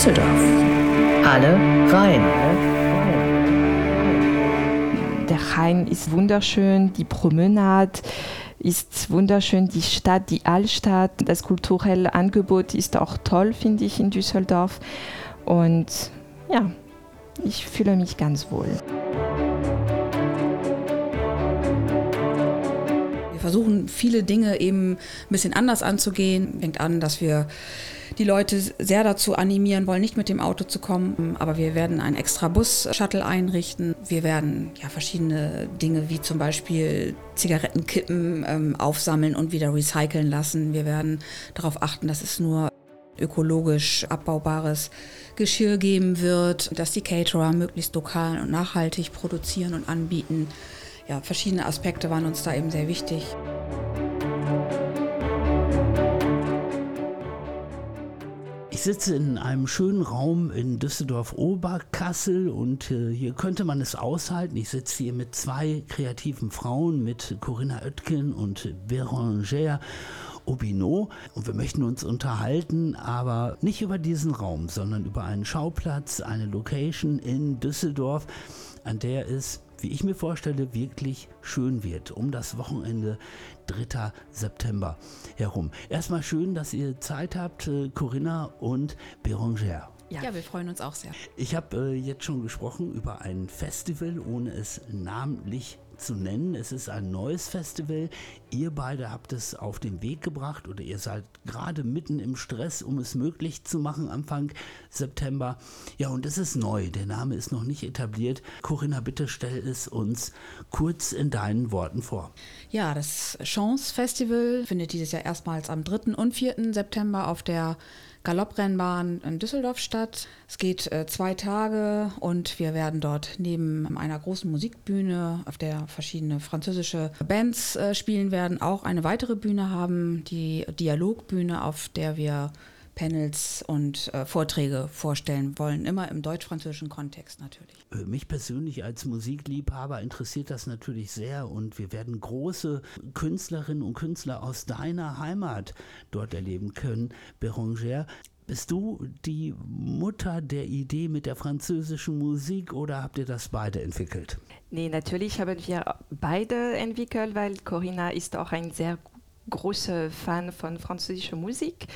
Düsseldorf. Alle rein. Der Rhein ist wunderschön, die Promenade ist wunderschön, die Stadt, die Altstadt, das kulturelle Angebot ist auch toll, finde ich, in Düsseldorf. Und ja, ich fühle mich ganz wohl. Wir versuchen viele Dinge eben ein bisschen anders anzugehen. Fängt an, dass wir die Leute sehr dazu animieren wollen, nicht mit dem Auto zu kommen. Aber wir werden einen extra Bus-Shuttle einrichten. Wir werden ja verschiedene Dinge wie zum Beispiel Zigarettenkippen ähm, aufsammeln und wieder recyceln lassen. Wir werden darauf achten, dass es nur ökologisch abbaubares Geschirr geben wird, dass die Caterer möglichst lokal und nachhaltig produzieren und anbieten. Ja, verschiedene Aspekte waren uns da eben sehr wichtig. Ich sitze in einem schönen Raum in Düsseldorf-Oberkassel und äh, hier könnte man es aushalten. Ich sitze hier mit zwei kreativen Frauen, mit Corinna Oetken und Bérangère Obino und wir möchten uns unterhalten, aber nicht über diesen Raum, sondern über einen Schauplatz, eine Location in Düsseldorf, an der es wie ich mir vorstelle, wirklich schön wird. Um das Wochenende 3. September herum. Erstmal schön, dass ihr Zeit habt, äh, Corinna und Bérangère. Ja. ja, wir freuen uns auch sehr. Ich habe äh, jetzt schon gesprochen über ein Festival, ohne es namentlich zu nennen. Es ist ein neues Festival. Ihr beide habt es auf den Weg gebracht oder ihr seid gerade mitten im Stress, um es möglich zu machen, Anfang September. Ja, und es ist neu. Der Name ist noch nicht etabliert. Corinna, bitte stell es uns kurz in deinen Worten vor. Ja, das Chance Festival findet dieses Jahr erstmals am 3. und 4. September auf der Galopprennbahn in Düsseldorf statt. Es geht äh, zwei Tage und wir werden dort neben einer großen Musikbühne, auf der verschiedene französische Bands äh, spielen werden, auch eine weitere Bühne haben, die Dialogbühne, auf der wir Panels und äh, Vorträge vorstellen wollen, immer im deutsch-französischen Kontext natürlich. Äh, mich persönlich als Musikliebhaber interessiert das natürlich sehr und wir werden große Künstlerinnen und Künstler aus deiner Heimat dort erleben können. Bérangère, bist du die Mutter der Idee mit der französischen Musik oder habt ihr das beide entwickelt? Nee, natürlich haben wir beide entwickelt, weil Corinna ist auch ein sehr großer Fan von französischer Musik.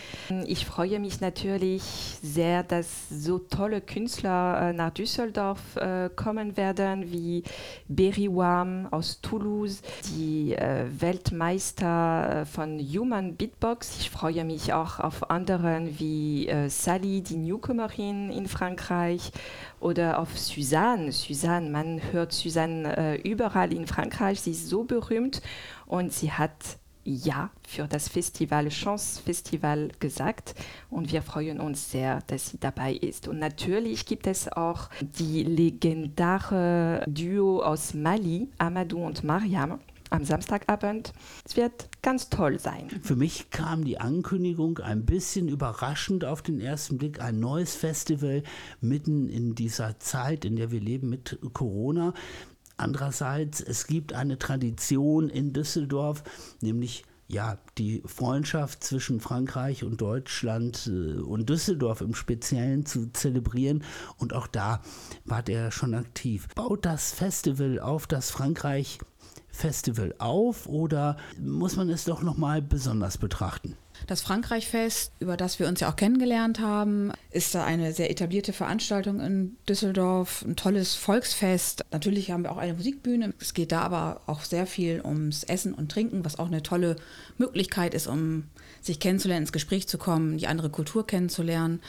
Ich freue mich natürlich sehr, dass so tolle Künstler äh, nach Düsseldorf äh, kommen werden, wie Berry Wam aus Toulouse, die äh, Weltmeister von Human Beatbox. Ich freue mich auch auf anderen wie Sally, die Newcomerin in Frankreich, oder auf Suzanne. Suzanne, man hört Suzanne überall in Frankreich. Sie ist so berühmt und sie hat ja für das Festival Chance Festival gesagt und wir freuen uns sehr, dass sie dabei ist. Und natürlich gibt es auch die legendäre Duo aus Mali, Amadou und Mariam am Samstagabend. Es wird ganz toll sein. Für mich kam die Ankündigung ein bisschen überraschend auf den ersten Blick. Ein neues Festival mitten in dieser Zeit, in der wir leben mit Corona. Andererseits, es gibt eine Tradition in Düsseldorf, nämlich ja, die Freundschaft zwischen Frankreich und Deutschland äh, und Düsseldorf im Speziellen zu zelebrieren. Und auch da war der schon aktiv. Baut das Festival auf das Frankreich Festival auf oder muss man es doch nochmal besonders betrachten? Das Frankreich-Fest, über das wir uns ja auch kennengelernt haben, ist da eine sehr etablierte Veranstaltung in Düsseldorf, ein tolles Volksfest. Natürlich haben wir auch eine Musikbühne. Es geht da aber auch sehr viel ums Essen und Trinken, was auch eine tolle Möglichkeit ist, um sich kennenzulernen, ins Gespräch zu kommen, die andere Kultur kennenzulernen.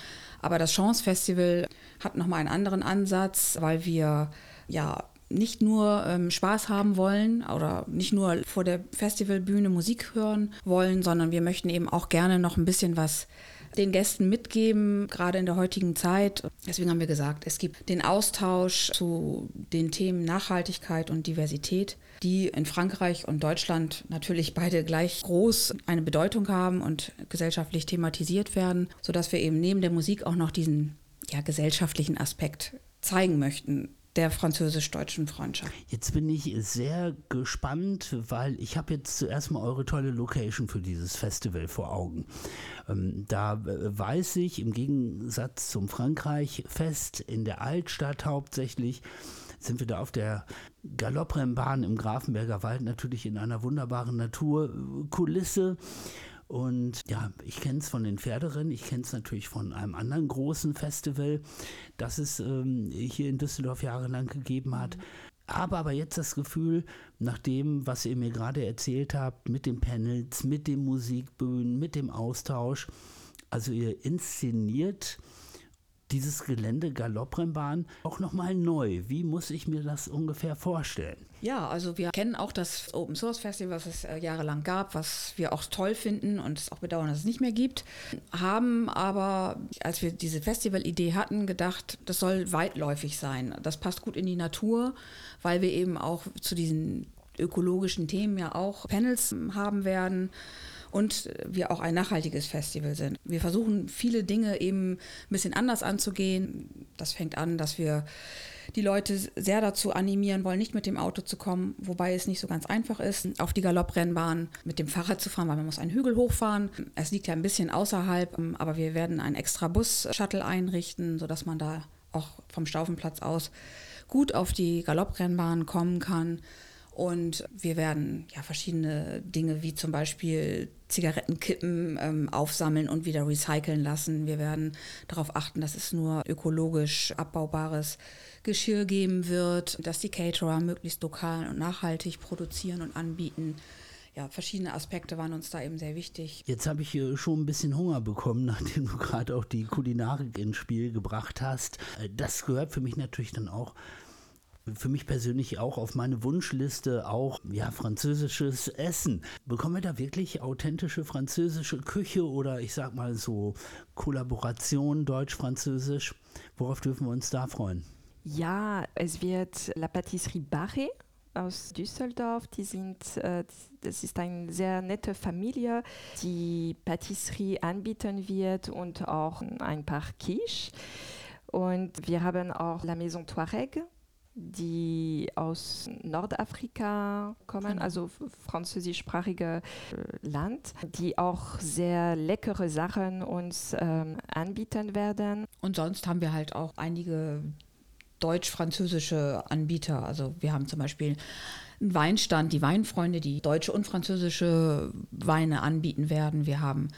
Aber das Chance Festival hat nochmal einen anderen Ansatz, weil wir ja nicht nur ähm, Spaß haben wollen oder nicht nur vor der Festivalbühne Musik hören wollen, sondern wir möchten eben auch gerne noch ein bisschen was den Gästen mitgeben, gerade in der heutigen Zeit. Deswegen haben wir gesagt, es gibt den Austausch zu den Themen Nachhaltigkeit und Diversität, die in Frankreich und Deutschland natürlich beide gleich groß eine Bedeutung haben und gesellschaftlich thematisiert werden, sodass wir eben neben der Musik auch noch diesen ja, gesellschaftlichen Aspekt zeigen möchten der französisch-deutschen Freundschaft. Jetzt bin ich sehr gespannt, weil ich habe jetzt zuerst mal eure tolle Location für dieses Festival vor Augen. Ähm, da äh, weiß ich im Gegensatz zum Frankreich-Fest in der Altstadt hauptsächlich, sind wir da auf der Galopprennbahn im Grafenberger Wald natürlich in einer wunderbaren Naturkulisse. Und ja, ich kenne es von den Pferderennen, ich kenne es natürlich von einem anderen großen Festival, das es ähm, hier in Düsseldorf jahrelang gegeben hat. Aber aber jetzt das Gefühl, nach dem, was ihr mir gerade erzählt habt, mit den Panels, mit den Musikbühnen, mit dem Austausch, also ihr inszeniert dieses Gelände Galopprennbahn auch nochmal neu. Wie muss ich mir das ungefähr vorstellen? Ja, also wir kennen auch das Open Source Festival, was es äh, jahrelang gab, was wir auch toll finden und es auch bedauern, dass es nicht mehr gibt. Haben aber, als wir diese Festivalidee hatten, gedacht, das soll weitläufig sein. Das passt gut in die Natur, weil wir eben auch zu diesen ökologischen Themen ja auch Panels haben werden und wir auch ein nachhaltiges Festival sind. Wir versuchen viele Dinge eben ein bisschen anders anzugehen. Das fängt an, dass wir die Leute sehr dazu animieren wollen, nicht mit dem Auto zu kommen, wobei es nicht so ganz einfach ist, auf die Galopprennbahn mit dem Fahrrad zu fahren, weil man muss einen Hügel hochfahren. Es liegt ja ein bisschen außerhalb, aber wir werden einen extra Bus-Shuttle einrichten, sodass man da auch vom Staufenplatz aus gut auf die Galopprennbahn kommen kann. Und wir werden ja verschiedene Dinge wie zum Beispiel Zigarettenkippen ähm, aufsammeln und wieder recyceln lassen. Wir werden darauf achten, dass es nur ökologisch abbaubares Geschirr geben wird, dass die Caterer möglichst lokal und nachhaltig produzieren und anbieten. Ja, verschiedene Aspekte waren uns da eben sehr wichtig. Jetzt habe ich schon ein bisschen Hunger bekommen, nachdem du gerade auch die Kulinarik ins Spiel gebracht hast. Äh, das gehört für mich natürlich dann auch für mich persönlich auch auf meine Wunschliste auch ja französisches Essen. Bekommen wir da wirklich authentische französische Küche oder ich sag mal so Kollaboration deutsch-französisch? Worauf dürfen wir uns da freuen? Ja, es wird La Pâtisserie Barré aus Düsseldorf. Die sind, äh, das ist eine sehr nette Familie, die Patisserie anbieten wird und auch ein paar Quiche. Und wir haben auch La Maison Touareg die aus Nordafrika kommen, genau. also französischsprachige äh, Land, die auch sehr leckere Sachen uns ähm, anbieten werden. Und sonst haben wir halt auch einige deutsch-französische Anbieter. Also wir haben zum Beispiel einen Weinstand, die Weinfreunde, die deutsche und französische Weine anbieten werden. Wir haben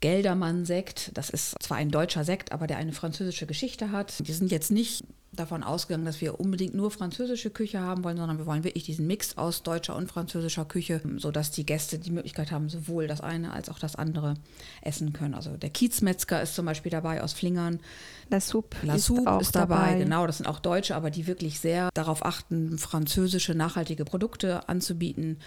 Geldermann-Sekt. Das ist zwar ein deutscher Sekt, aber der eine französische Geschichte hat. Die sind jetzt nicht davon ausgegangen, dass wir unbedingt nur französische Küche haben wollen, sondern wir wollen wirklich diesen Mix aus deutscher und französischer Küche, sodass die Gäste die Möglichkeit haben, sowohl das eine als auch das andere essen können. Also der Kiezmetzger ist zum Beispiel dabei aus Flingern. La Soupe, La Soupe ist, ist dabei. dabei. Genau, das sind auch Deutsche, aber die wirklich sehr darauf achten, französische nachhaltige Produkte anzubieten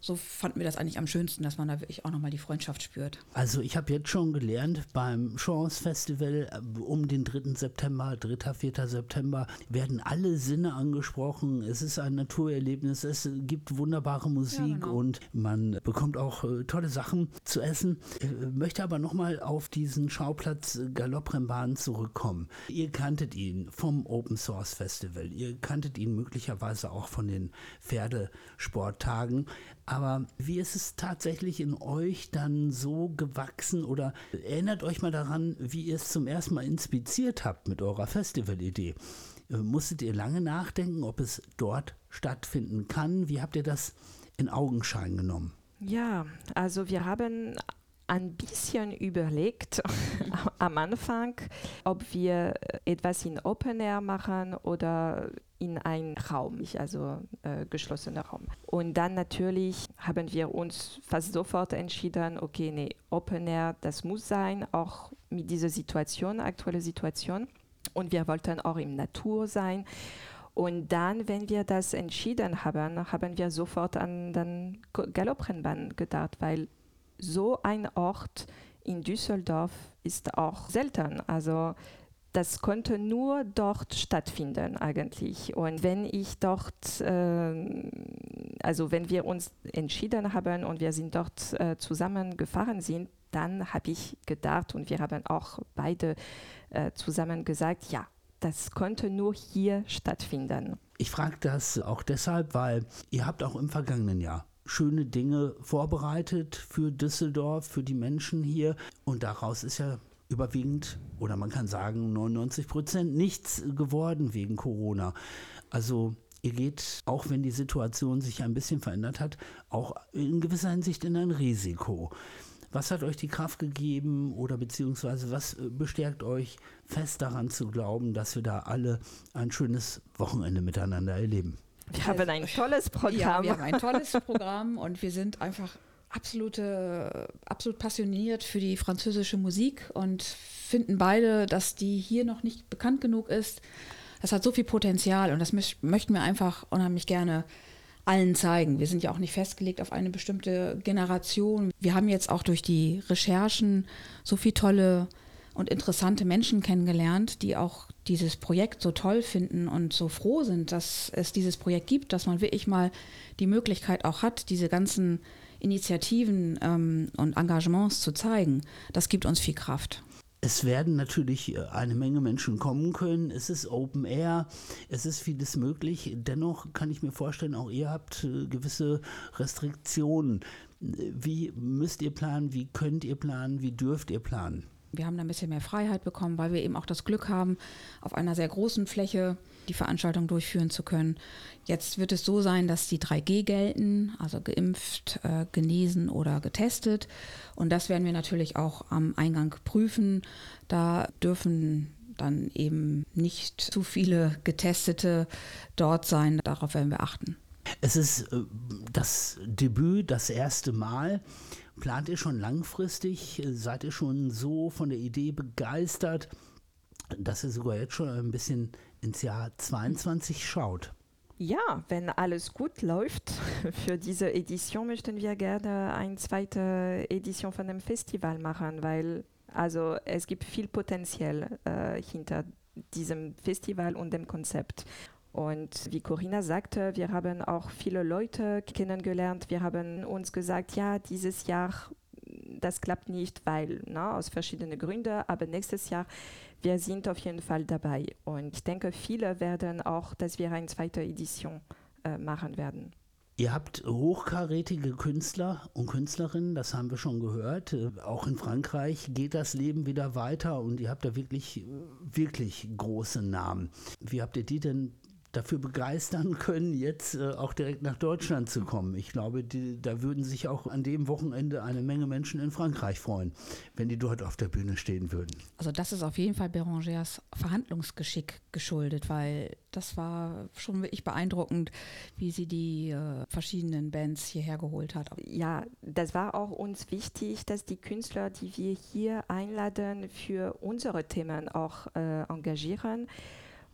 so fanden wir das eigentlich am schönsten, dass man da wirklich auch nochmal die Freundschaft spürt. Also ich habe jetzt schon gelernt, beim Chance Festival äh, um den 3. September, 3. 4. September werden alle Sinne angesprochen. Es ist ein Naturerlebnis, es gibt wunderbare Musik ja, genau. und man bekommt auch äh, tolle Sachen zu essen. Ich äh, möchte aber nochmal auf diesen Schauplatz Galopprennbahn zurückkommen. Ihr kanntet ihn vom Open Source Festival, ihr kanntet ihn möglicherweise auch von den Pferdesporttagen. Aber wie ist es tatsächlich in euch dann so gewachsen oder erinnert euch mal daran, wie ihr es zum ersten Mal inspiziert habt mit eurer Festivalidee? Äh, musstet ihr lange nachdenken, ob es dort stattfinden kann? Wie habt ihr das in Augenschein genommen? Ja, also wir haben ein bisschen überlegt am Anfang, ob wir etwas in Open Air machen oder in einen Raum, also äh, geschlossener Raum. Und dann natürlich haben wir uns fast sofort entschieden, okay, nee, Open Air, das muss sein, auch mit dieser Situation, aktuelle Situation. Und wir wollten auch im Natur sein. Und dann, wenn wir das entschieden haben, haben wir sofort an den Galopprennbahn gedacht, weil so ein Ort in Düsseldorf ist auch selten. Also das konnte nur dort stattfinden eigentlich. Und wenn ich dort, äh, also wenn wir uns entschieden haben und wir sind dort äh, zusammen gefahren sind, dann habe ich gedacht und wir haben auch beide äh, zusammen gesagt, ja, das konnte nur hier stattfinden. Ich frage das auch deshalb, weil ihr habt auch im vergangenen Jahr schöne Dinge vorbereitet für Düsseldorf, für die Menschen hier. Und daraus ist ja überwiegend, oder man kann sagen 99 Prozent, nichts geworden wegen Corona. Also ihr geht, auch wenn die Situation sich ein bisschen verändert hat, auch in gewisser Hinsicht in ein Risiko. Was hat euch die Kraft gegeben oder beziehungsweise was äh, bestärkt euch fest daran zu glauben, dass wir da alle ein schönes Wochenende miteinander erleben? Wir haben ein tolles Programm. Ja, wir haben ein tolles Programm und wir sind einfach absolute, absolut passioniert für die französische Musik und finden beide, dass die hier noch nicht bekannt genug ist. Das hat so viel Potenzial und das möchten wir einfach unheimlich gerne allen zeigen. Wir sind ja auch nicht festgelegt auf eine bestimmte Generation. Wir haben jetzt auch durch die Recherchen so viele tolle und interessante Menschen kennengelernt, die auch dieses Projekt so toll finden und so froh sind, dass es dieses Projekt gibt, dass man wirklich mal die Möglichkeit auch hat, diese ganzen Initiativen ähm, und Engagements zu zeigen. Das gibt uns viel Kraft. Es werden natürlich äh, eine Menge Menschen kommen können. Es ist Open Air, es ist vieles möglich. Dennoch kann ich mir vorstellen, auch ihr habt äh, gewisse Restriktionen. Wie müsst ihr planen? Wie könnt ihr planen? Wie dürft ihr planen? Wir haben da ein bisschen mehr Freiheit bekommen, weil wir eben auch das Glück haben, auf einer sehr großen Fläche die Veranstaltung durchführen zu können. Jetzt wird es so sein, dass die 3G gelten, also geimpft, äh, genesen oder getestet. Und das werden wir natürlich auch am Eingang prüfen. Da dürfen dann eben nicht zu viele Getestete dort sein. Darauf werden wir achten. Es ist äh, das Debüt, das erste Mal. Plant ihr schon langfristig? Seid ihr schon so von der Idee begeistert, dass ihr sogar jetzt schon ein bisschen ins Jahr 22 schaut? Ja, wenn alles gut läuft, für diese Edition möchten wir gerne eine zweite Edition von dem Festival machen, weil also es gibt viel Potenzial äh, hinter diesem Festival und dem Konzept. Und wie Corinna sagte, wir haben auch viele Leute kennengelernt. Wir haben uns gesagt, ja, dieses Jahr, das klappt nicht, weil, ne, aus verschiedenen Gründen, aber nächstes Jahr, wir sind auf jeden Fall dabei. Und ich denke, viele werden auch, dass wir eine zweite Edition äh, machen werden. Ihr habt hochkarätige Künstler und Künstlerinnen, das haben wir schon gehört. Äh, auch in Frankreich geht das Leben wieder weiter und ihr habt da wirklich, wirklich große Namen. Wie habt ihr die denn dafür begeistern können, jetzt äh, auch direkt nach Deutschland zu kommen. Ich glaube, die, da würden sich auch an dem Wochenende eine Menge Menschen in Frankreich freuen, wenn die dort auf der Bühne stehen würden. Also das ist auf jeden Fall Berangers Verhandlungsgeschick geschuldet, weil das war schon wirklich beeindruckend, wie sie die äh, verschiedenen Bands hierher geholt hat. Ja, das war auch uns wichtig, dass die Künstler, die wir hier einladen, für unsere Themen auch äh, engagieren.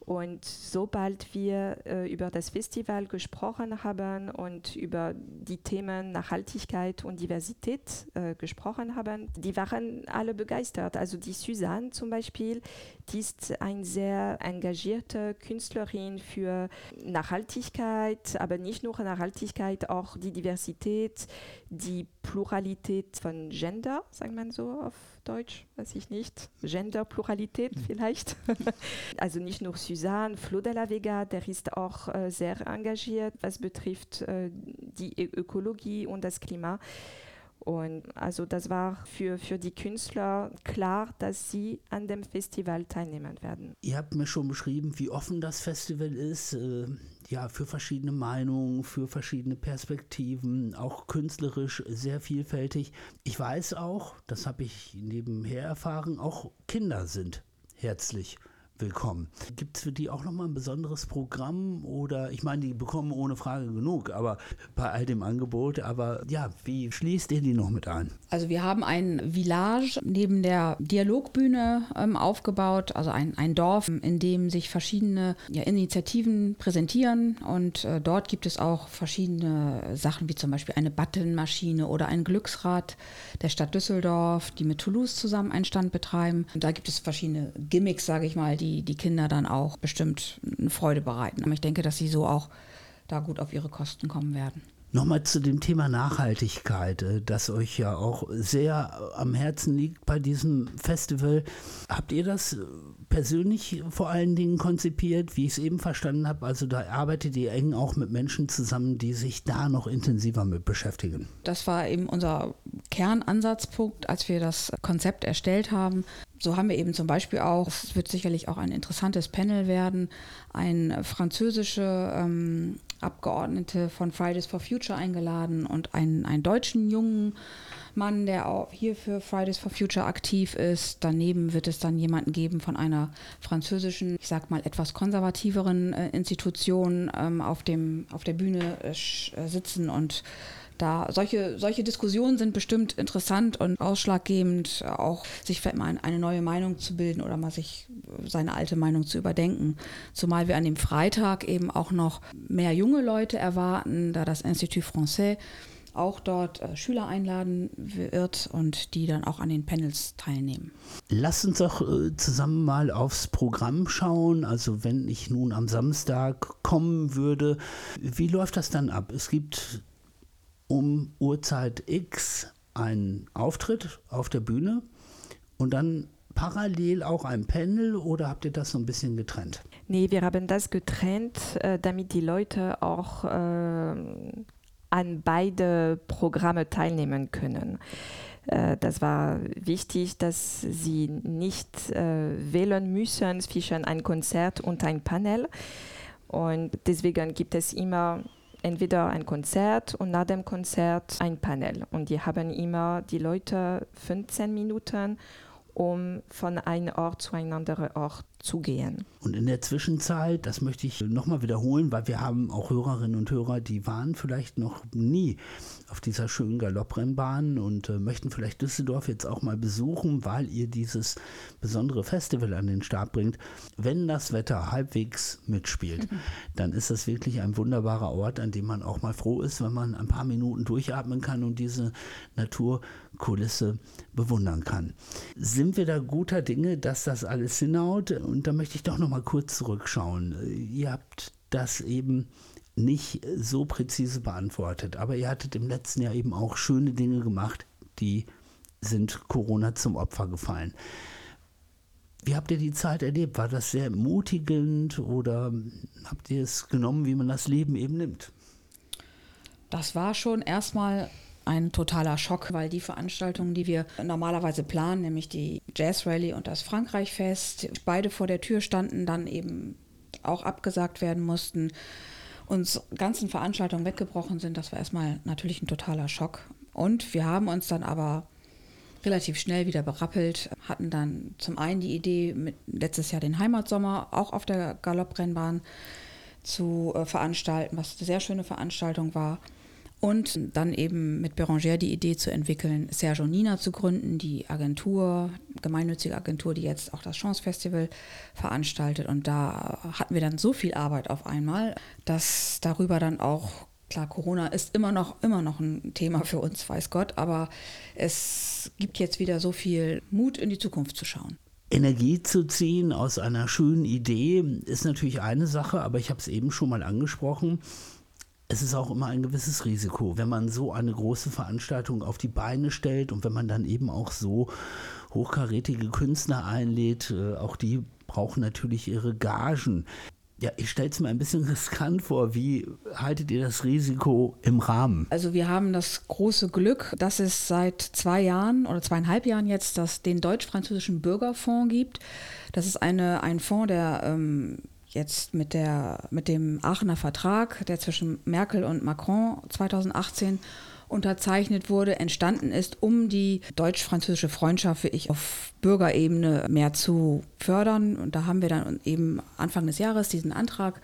Und sobald wir äh, über das Festival gesprochen haben und über die Themen Nachhaltigkeit und Diversität äh, gesprochen haben, die waren alle begeistert. Also die Suzanne zum Beispiel, die ist eine sehr engagierte Künstlerin für Nachhaltigkeit, aber nicht nur Nachhaltigkeit, auch die Diversität, die Pluralität von Gender, sagt man so auf Deutsch, weiß ich nicht. Genderpluralität vielleicht. also nicht nur Suzanne, Flo de la Vega, der ist auch äh, sehr engagiert, was betrifft äh, die Ökologie und das Klima. Und also das war für, für die Künstler klar, dass sie an dem Festival teilnehmen werden. Ihr habt mir schon beschrieben, wie offen das Festival ist, äh, ja, für verschiedene Meinungen, für verschiedene Perspektiven, auch künstlerisch sehr vielfältig. Ich weiß auch, das habe ich nebenher erfahren, auch Kinder sind herzlich willkommen. Gibt es für die auch nochmal ein besonderes Programm oder ich meine, die bekommen ohne Frage genug, aber bei all dem Angebot, aber ja, wie schließt ihr die noch mit ein? Also wir haben ein Village neben der Dialogbühne ähm, aufgebaut, also ein, ein Dorf, in dem sich verschiedene ja, Initiativen präsentieren und äh, dort gibt es auch verschiedene Sachen, wie zum Beispiel eine Buttonmaschine oder ein Glücksrad der Stadt Düsseldorf, die mit Toulouse zusammen einen Stand betreiben. Und da gibt es verschiedene Gimmicks, sage ich mal, die die, Kinder dann auch bestimmt eine Freude bereiten. Aber ich denke, dass sie so auch da gut auf ihre Kosten kommen werden. Nochmal zu dem Thema Nachhaltigkeit, äh, das euch ja auch sehr am Herzen liegt bei diesem Festival. Habt ihr das äh, persönlich vor allen Dingen konzipiert, wie ich es eben verstanden habe. Also da arbeitet ihr eng auch mit Menschen zusammen, die sich da noch intensiver mit beschäftigen. Das war eben unser Kernansatzpunkt, als wir das Konzept erstellt haben. So haben wir eben zum Beispiel auch, es wird sicherlich auch ein interessantes Panel werden, ein französische ähm, Abgeordnete von Fridays for Future eingeladen und einen, einen deutschen jungen Mann, der auch hier für Fridays for Future aktiv ist. Daneben wird es dann jemanden geben von einer französischen, ich sag mal etwas konservativeren äh, Institution ähm, auf, dem, auf der Bühne äh, äh sitzen und da solche, solche Diskussionen sind bestimmt interessant und ausschlaggebend, auch sich vielleicht mal eine neue Meinung zu bilden oder mal sich seine alte Meinung zu überdenken. Zumal wir an dem Freitag eben auch noch mehr junge Leute erwarten, da das Institut Français auch dort äh, Schüler einladen wird und die dann auch an den Panels teilnehmen. Lass uns doch äh, zusammen mal aufs Programm schauen. Also wenn ich nun am Samstag kommen würde, wie läuft das dann ab? Es gibt um Uhrzeit X einen Auftritt auf der Bühne und dann parallel auch ein Panel oder habt ihr das so ein bisschen getrennt? Nee, wir haben das getrennt, äh, damit die Leute auch äh, an beide Programme teilnehmen können. Äh, das war wichtig, dass sie nicht äh, wählen müssen zwischen ein Konzert und ein Panel. Und deswegen gibt es immer entweder ein Konzert und nach dem Konzert ein Panel. Und die haben immer die Leute 15 Minuten, um von einem Ort zu einem anderen Ort zu gehen. Und in der Zwischenzeit, das möchte ich nochmal wiederholen, weil wir haben auch Hörerinnen und Hörer, die waren vielleicht noch nie auf dieser schönen Galopprennbahn und äh, möchten vielleicht Düsseldorf jetzt auch mal besuchen, weil ihr dieses besondere Festival an den Start bringt. Wenn das Wetter halbwegs mitspielt, dann ist das wirklich ein wunderbarer Ort, an dem man auch mal froh ist, wenn man ein paar Minuten durchatmen kann und diese Naturkulisse bewundern kann. Sind wir da guter Dinge, dass das alles hinhaut? Und da möchte ich doch noch mal kurz zurückschauen. Ihr habt das eben nicht so präzise beantwortet, aber ihr hattet im letzten Jahr eben auch schöne Dinge gemacht, die sind Corona zum Opfer gefallen. Wie habt ihr die Zeit erlebt? War das sehr ermutigend oder habt ihr es genommen, wie man das Leben eben nimmt? Das war schon erstmal ein totaler Schock, weil die Veranstaltungen, die wir normalerweise planen, nämlich die Jazz Rally und das Frankreich-Fest, beide vor der Tür standen, dann eben auch abgesagt werden mussten, uns ganzen Veranstaltungen weggebrochen sind. Das war erstmal natürlich ein totaler Schock. Und wir haben uns dann aber relativ schnell wieder berappelt, hatten dann zum einen die Idee, mit letztes Jahr den Heimatsommer auch auf der Galopprennbahn zu äh, veranstalten, was eine sehr schöne Veranstaltung war. Und dann eben mit Beranger die Idee zu entwickeln, Sergio Nina zu gründen, die Agentur, gemeinnützige Agentur, die jetzt auch das Chance Festival veranstaltet. Und da hatten wir dann so viel Arbeit auf einmal, dass darüber dann auch Klar, Corona ist immer noch, immer noch ein Thema für uns, weiß Gott, aber es gibt jetzt wieder so viel Mut, in die Zukunft zu schauen. Energie zu ziehen aus einer schönen Idee ist natürlich eine Sache, aber ich habe es eben schon mal angesprochen es ist auch immer ein gewisses Risiko, wenn man so eine große Veranstaltung auf die Beine stellt und wenn man dann eben auch so hochkarätige Künstler einlädt, äh, auch die brauchen natürlich ihre Gagen. Ja, ich stelle es mir ein bisschen riskant vor. Wie haltet ihr das Risiko im Rahmen? Also wir haben das große Glück, dass es seit zwei Jahren oder zweieinhalb Jahren jetzt das, den deutsch-französischen Bürgerfonds gibt. Das ist eine, ein Fonds, der ähm, jetzt mit, der, mit dem Aachener Vertrag, der zwischen Merkel und Macron 2018 unterzeichnet wurde, entstanden ist, um die deutsch-französische Freundschaft ich auf Bürgerebene mehr zu fördern. Und da haben wir dann eben Anfang des Jahres diesen Antrag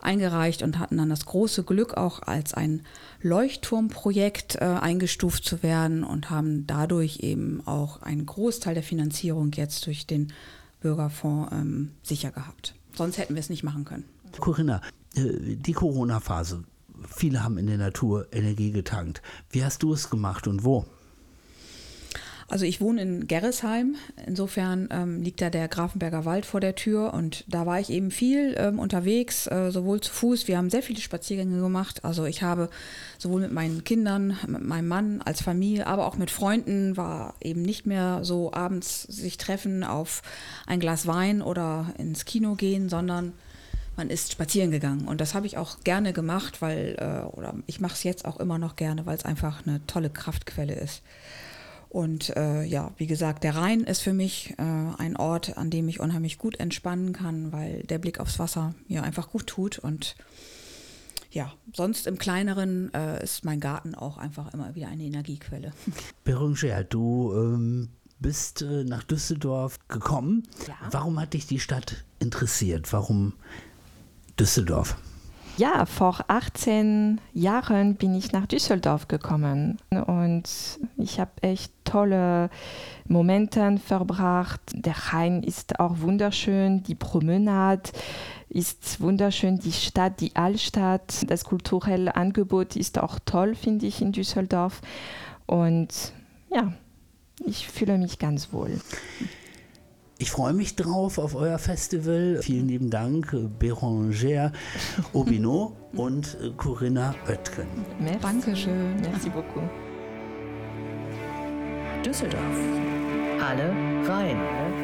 eingereicht und hatten dann das große Glück, auch als ein Leuchtturmprojekt äh, eingestuft zu werden und haben dadurch eben auch einen Großteil der Finanzierung jetzt durch den Bürgerfonds ähm, sicher gehabt. Sonst hätten wir es nicht machen können. Corinna, äh, die Corona-Phase. Viele haben in der Natur Energie getankt. Wie hast du es gemacht und wo? Also ich wohne in Gerresheim, insofern ähm, liegt da der Grafenberger Wald vor der Tür und da war ich eben viel ähm, unterwegs, äh, sowohl zu Fuß, wir haben sehr viele Spaziergänge gemacht. Also ich habe sowohl mit meinen Kindern, mit meinem Mann als Familie, aber auch mit Freunden, war eben nicht mehr so abends sich treffen auf ein Glas Wein oder ins Kino gehen, sondern man ist spazieren gegangen. Und das habe ich auch gerne gemacht, weil, äh, oder ich mache es jetzt auch immer noch gerne, weil es einfach eine tolle Kraftquelle ist. Und äh, ja, wie gesagt, der Rhein ist für mich äh, ein Ort, an dem ich unheimlich gut entspannen kann, weil der Blick aufs Wasser mir einfach gut tut. Und ja, sonst im Kleineren äh, ist mein Garten auch einfach immer wieder eine Energiequelle. Beranger, du ähm, bist äh, nach Düsseldorf gekommen. Ja. Warum hat dich die Stadt interessiert? Warum Düsseldorf? Ja, vor 18 Jahren bin ich nach Düsseldorf gekommen und ich habe echt tolle Momente verbracht. Der Rhein ist auch wunderschön, die Promenade ist wunderschön, die Stadt, die Altstadt, das kulturelle Angebot ist auch toll, finde ich, in Düsseldorf. Und ja, ich fühle mich ganz wohl. Ich freue mich drauf auf euer Festival. Vielen lieben Dank, äh, Bérangère Aubinot und äh, Corinna Oetken. Merci. Dankeschön. Merci beaucoup. Düsseldorf. Alle rein.